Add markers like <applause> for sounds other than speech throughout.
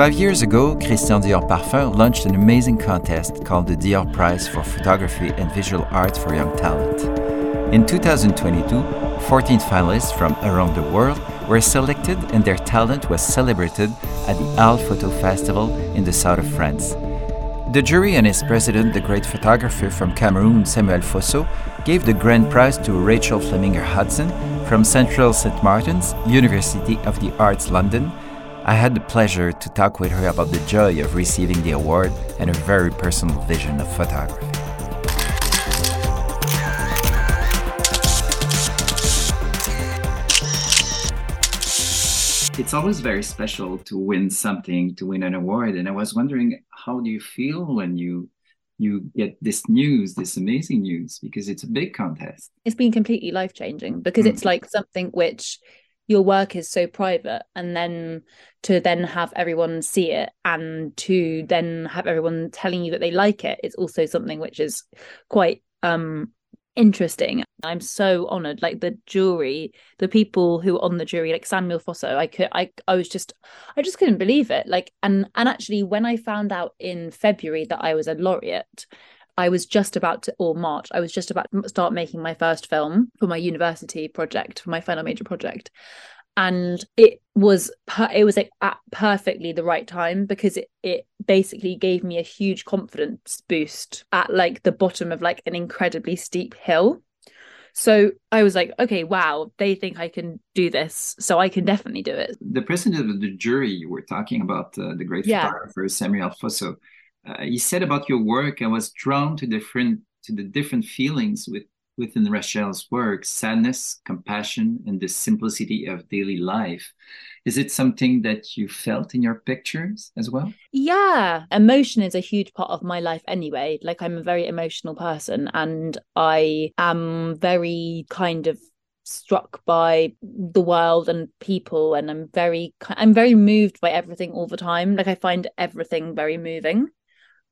Five years ago, Christian Dior Parfum launched an amazing contest called the Dior Prize for Photography and Visual Arts for Young Talent. In 2022, 14 finalists from around the world were selected and their talent was celebrated at the Arles Photo Festival in the south of France. The jury and its president, the great photographer from Cameroon, Samuel Fosso, gave the grand prize to Rachel Fleminger Hudson from Central St. Martin's, University of the Arts London, I had the pleasure to talk with her about the joy of receiving the award and her very personal vision of photography. It's always very special to win something, to win an award. And I was wondering, how do you feel when you you get this news, this amazing news, because it's a big contest. It's been completely life changing because mm. it's like something which your work is so private and then to then have everyone see it and to then have everyone telling you that they like it it's also something which is quite um interesting. I'm so honored. Like the jury the people who are on the jury like samuel fosso i could i i was just i just couldn't believe it. Like and and actually when i found out in february that i was a laureate I was just about to, or March, I was just about to start making my first film for my university project, for my final major project. And it was it was like at perfectly the right time because it it basically gave me a huge confidence boost at like the bottom of like an incredibly steep hill. So I was like, okay, wow, they think I can do this, so I can definitely do it. The president of the jury, you were talking about uh, the great yeah. photographer Samuel Fosso uh, you said about your work, I was drawn to different to the different feelings with within Rachel's work, sadness, compassion, and the simplicity of daily life. Is it something that you felt in your pictures as well? Yeah, emotion is a huge part of my life anyway. Like I'm a very emotional person and I am very kind of struck by the world and people and I'm very I'm very moved by everything all the time. Like I find everything very moving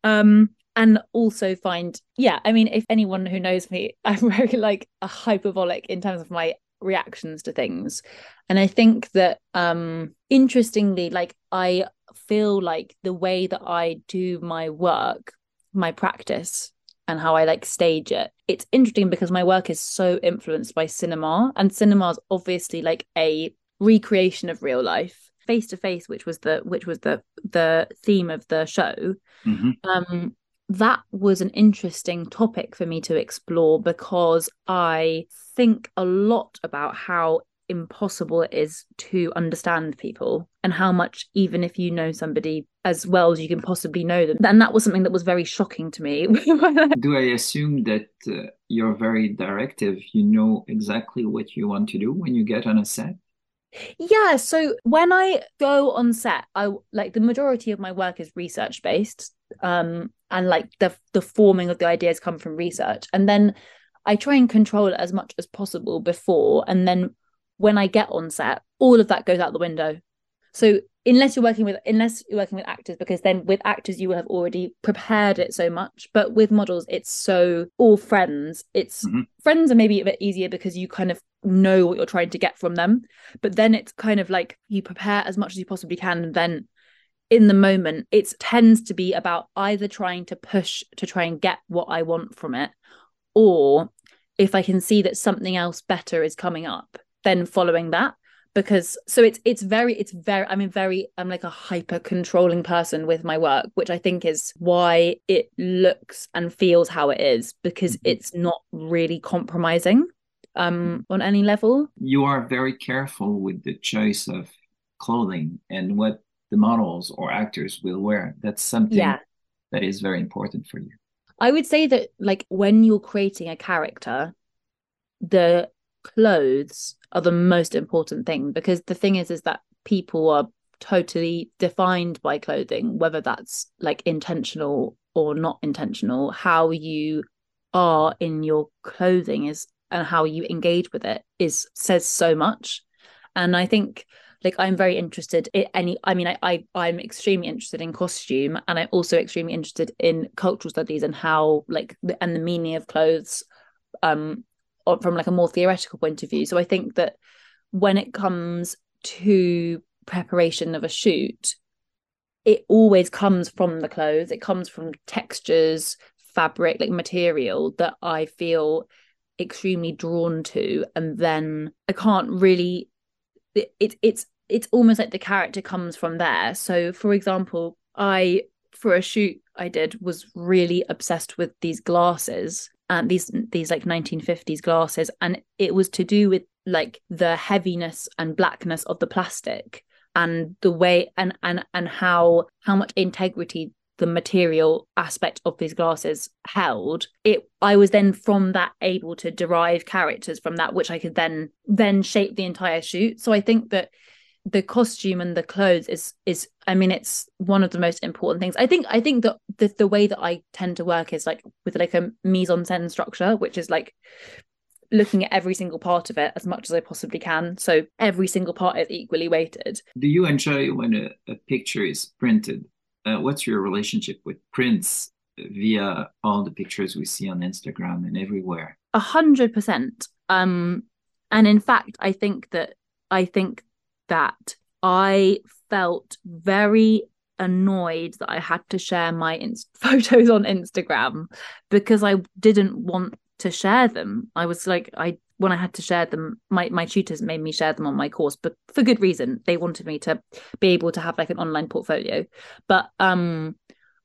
um and also find yeah i mean if anyone who knows me <laughs> i'm very like a hyperbolic in terms of my reactions to things. And i think that um interestingly like i feel like the way that i do my work my practice and how i like stage it it's interesting because my work is so influenced by cinema and cinema is obviously like a recreation of real life face to face which was the which was the the theme of the show mm-hmm. um that was an interesting topic for me to explore because i think a lot about how impossible it is to understand people and how much even if you know somebody as well as you can possibly know them and that was something that was very shocking to me. <laughs> Do i assume that uh, you're very directive? You know exactly what you want to do when you get on a set yeah, so when I go on set, I like the majority of my work is research based. Um and like the the forming of the ideas come from research. And then I try and control it as much as possible before and then when I get on set, all of that goes out the window. So unless you're working with unless you're working with actors because then with actors you will have already prepared it so much but with models it's so all friends it's mm-hmm. friends are maybe a bit easier because you kind of know what you're trying to get from them but then it's kind of like you prepare as much as you possibly can and then in the moment it tends to be about either trying to push to try and get what i want from it or if i can see that something else better is coming up then following that because so it's it's very it's very i'm a very i'm like a hyper controlling person with my work which i think is why it looks and feels how it is because mm-hmm. it's not really compromising um on any level you are very careful with the choice of clothing and what the models or actors will wear that's something yeah. that is very important for you i would say that like when you're creating a character the clothes are the most important thing because the thing is is that people are totally defined by clothing whether that's like intentional or not intentional. How you are in your clothing is and how you engage with it is says so much. And i think like i'm very interested in any i mean I, I i'm extremely interested in costume and i'm also extremely interested in cultural studies and how like and the meaning of clothes um from like a more theoretical point of view. So i think that when it comes to preparation of a shoot it always comes from the clothes. It comes from textures fabric like material that i feel extremely drawn to. And then i can't really it, it it's it's almost like the character comes from there. So for example i for a shoot i did was really obsessed with these glasses and these these like 1950s glasses and it was to do with like the heaviness and blackness of the plastic and the way and and and how how much integrity the material aspect of these glasses held. It i was then from that able to derive characters from that which i could then then shape the entire shoot. So i think that the costume and the clothes is is i mean it's one of the most important things. I think i think that the, the way that i tend to work is like with like a mise en scène structure which is like looking at every single part of it as much as i possibly can. So every single part is equally weighted. Do you enjoy when a, a picture is printed uh, what's your relationship with prints via all the pictures we see on instagram and everywhere? A hundred percent. Um and in fact i think that i think that I felt very annoyed that I had to share my <laughs> photos on Instagram because I didn't want to share them. I was like, I when I had to share them, my my tutors made me share them on my course, but for good reason. They wanted me to be able to have like an online portfolio. But um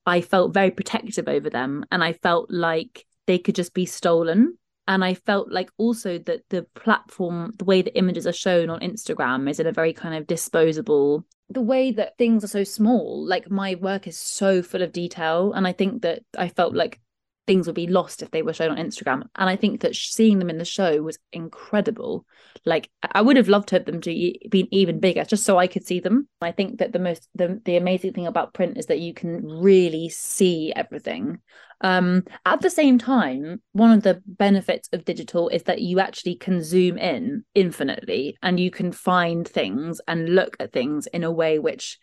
I felt very protective over them and I felt like they could just be stolen and i felt like also that the platform the way the images are shown on instagram is in a very kind of disposable the way that things are so small like my work is so full of detail. And i think that i felt like things would be lost if they were shown on Instagram. And I think that seeing them in the show was incredible. Like I would have loved to have them to been even bigger, just so I could see them. I think that the most the the amazing thing about print is that you can really see everything. Um, at the same time, one of the benefits of digital is that you actually can zoom in infinitely and you can find things and look at things in a way which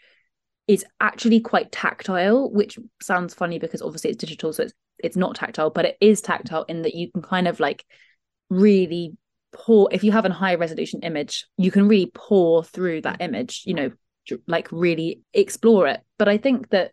is actually quite tactile, which sounds funny because obviously it's digital, so it's it's not tactile, but it is tactile in that you can kind of like really pour if you have a high resolution image, you can really pour through that image, you know, like really explore it. But I think that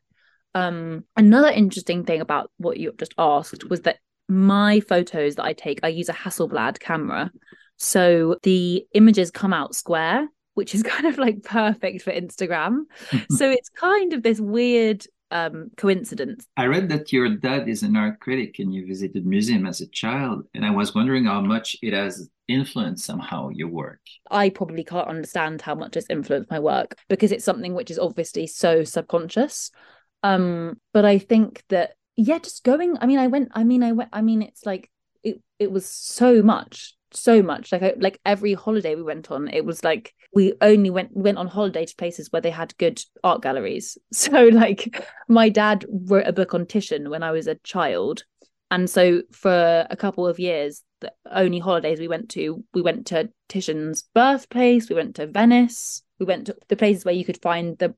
um another interesting thing about what you just asked was that my photos that I take, I use a Hasselblad camera. So the images come out square, which is <laughs> kind of like perfect for Instagram. <laughs> so it's kind of this weird um, coincidence. I read that your dad is an art critic and you visited museum as a child, and I was wondering how much it has influenced somehow your work. I probably can't understand how much it's influenced my work because it's something which is obviously so subconscious. Um, but I think that yeah, just going. I mean, I went. I mean, I went. I mean, it's like it. It was so much so much. Like I, like every holiday we went on it was like we only went went on holiday to places where they had good art galleries. <laughs> So like my dad wrote a book on titian when i was a child. And so for a couple of years the only holidays we went to we went to titian's birthplace we went to venice we went to the places where you could find the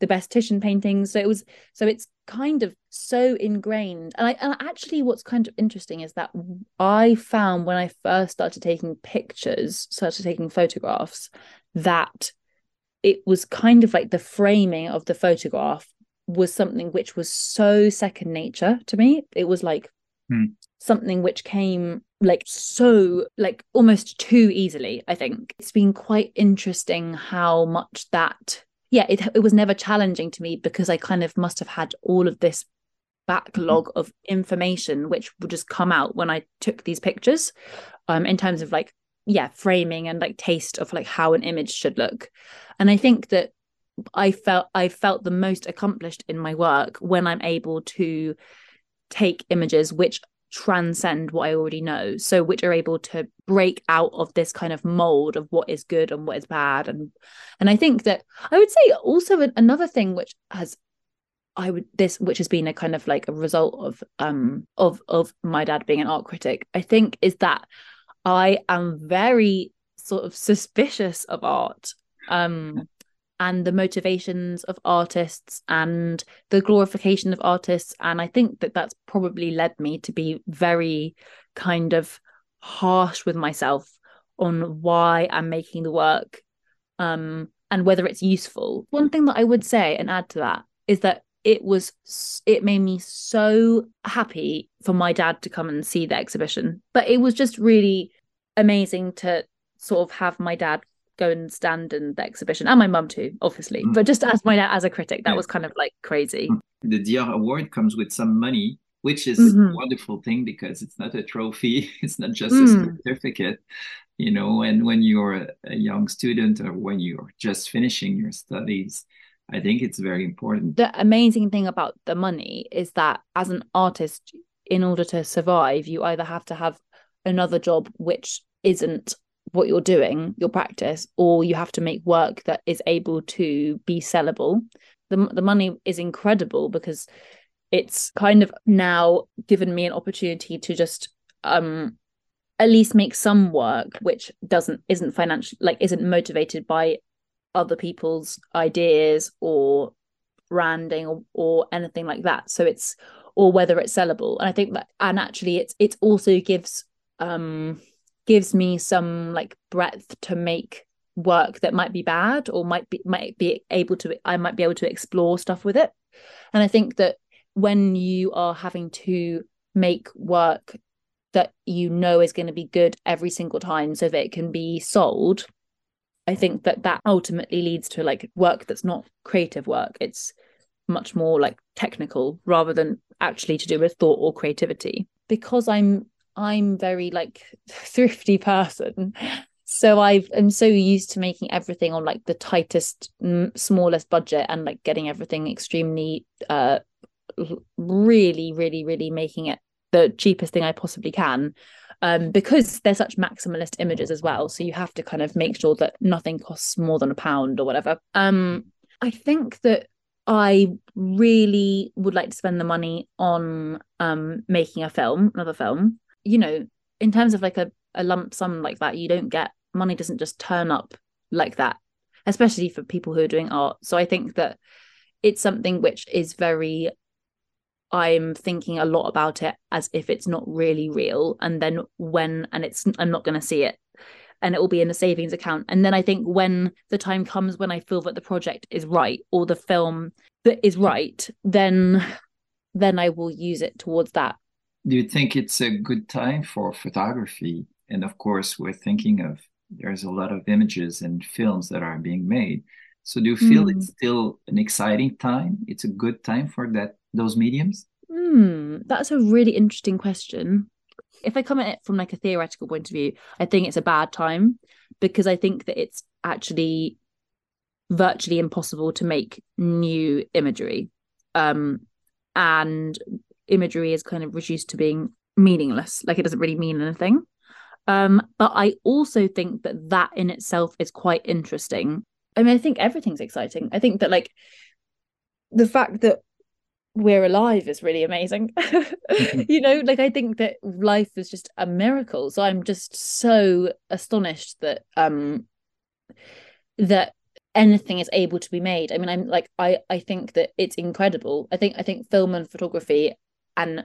the best Titian paintings. So it was so it's kind of so ingrained. And I and actually what's kind of interesting is that I found when I first started taking pictures, started taking photographs, that it was kind of like the framing of the photograph was something which was so second nature to me. It was like hmm. something which came like so like almost too easily i think it's been quite interesting how much that yeah, it it was never challenging to me because I kind of must have had all of this backlog mm-hmm. of information which would just come out when I took these pictures um in terms of like yeah framing and like taste of like how an image should look and I think that I felt I felt the most accomplished in my work when I'm able to take images which transcend what I already know. So which are able to break out of this kind of mold of what is good and what is bad. And and I think that I would say also another thing which has I would this which has been a kind of like a result of um of of my dad being an art critic, I think is that I am very sort of suspicious of art. Um and the motivations of artists and the glorification of artists. And i think that that's probably led me to be very kind of harsh with myself on why i'm making the work um, and whether it's useful. One thing that i would say and add to that is that it was it made me so happy for my dad to come and see the exhibition. But it was just really amazing to sort of have my dad go and stand in the exhibition and my mum too obviously but just as my as a critic that yeah. was kind of like crazy the Dior award comes with some money which is mm-hmm. a wonderful thing because it's not a trophy <laughs> it's not just mm. a certificate you know and when you're a young student or when you're just finishing your studies I think it's very important. The amazing thing about the money is that as an artist, in order to survive, you either have to have another job which isn't what you're doing, your practice, or you have to make work that is able to be sellable. The, the money is incredible because it's kind of now given me an opportunity to just um at least make some work which doesn't isn't financial like isn't motivated by other people's ideas or branding or, or anything like that so it's or whether it's sellable and i think that and actually it's it also gives um gives me some like breadth to make work that might be bad or might be might be able to i might be able to explore stuff with it and i think that when you are having to make work that you know is going to be good every single time so that it can be sold I think that that ultimately leads to like work that's not creative work. It's much more like technical rather than actually to do with thought or creativity. Because I'm I'm very like <laughs> thrifty person. So I am so used to making everything on like the tightest, smallest budget and like getting everything extremely, uh, really, really, really making it the cheapest thing I possibly can um, because they're such maximalist images as well. So you have to kind of make sure that nothing costs more than a pound or whatever. Um, I think that I really would like to spend the money on um, making a film, another film. You know, in terms of like a, a lump sum like that, you don't get money doesn't just turn up like that, especially for people who are doing art. So I think that it's something which is very I'm thinking a lot about it as if it's not really real. And then when, and it's, I'm not going to see it and it will be in a savings account. And then I think when the time comes when I feel that the project is right or the film that is right, then, then I will use it towards that. Do you think it's a good time for photography? And of course, we're thinking of there's a lot of images and films that are being made. So do you feel mm. it's still an exciting time? It's a good time for that those mediums? Hmm, that's a really interesting question. If I come at it from like a theoretical point of view, I think it's a bad time because I think that it's actually virtually impossible to make new imagery. Um, and imagery is kind of reduced to being meaningless, like it doesn't really mean anything. Um, but I also think that that in itself is quite interesting. I mean, I think everything's exciting. I think that like the fact that we're alive is really amazing. Mm-hmm. <laughs> you know, like I think that life is just a miracle. So I'm just so astonished that um that anything is able to be made. I mean, I'm like I I think that it's incredible. I think I think film and photography and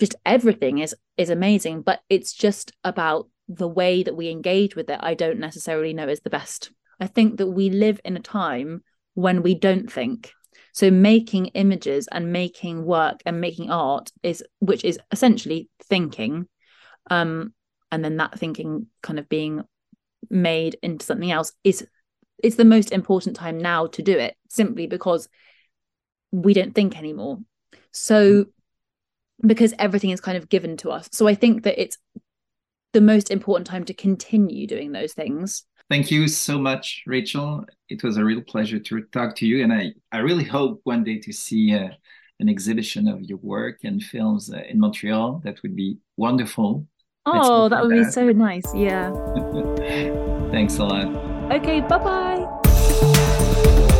just everything is is amazing, but it's just about the way that we engage with it. I don't necessarily know is the best. I think that we live in a time when we don't think so making images and making work and making art is which is essentially thinking um and then that thinking kind of being made into something else is it's the most important time now to do it simply because we don't think anymore so because everything is kind of given to us so i think that it's the most important time to continue doing those things Thank you so much, Rachel. It was a real pleasure to talk to you. And I, I really hope one day to see uh, an exhibition of your work and films uh, in Montreal. That would be wonderful. Oh, that would that. be so nice. Yeah. <laughs> Thanks a lot. Okay, bye bye.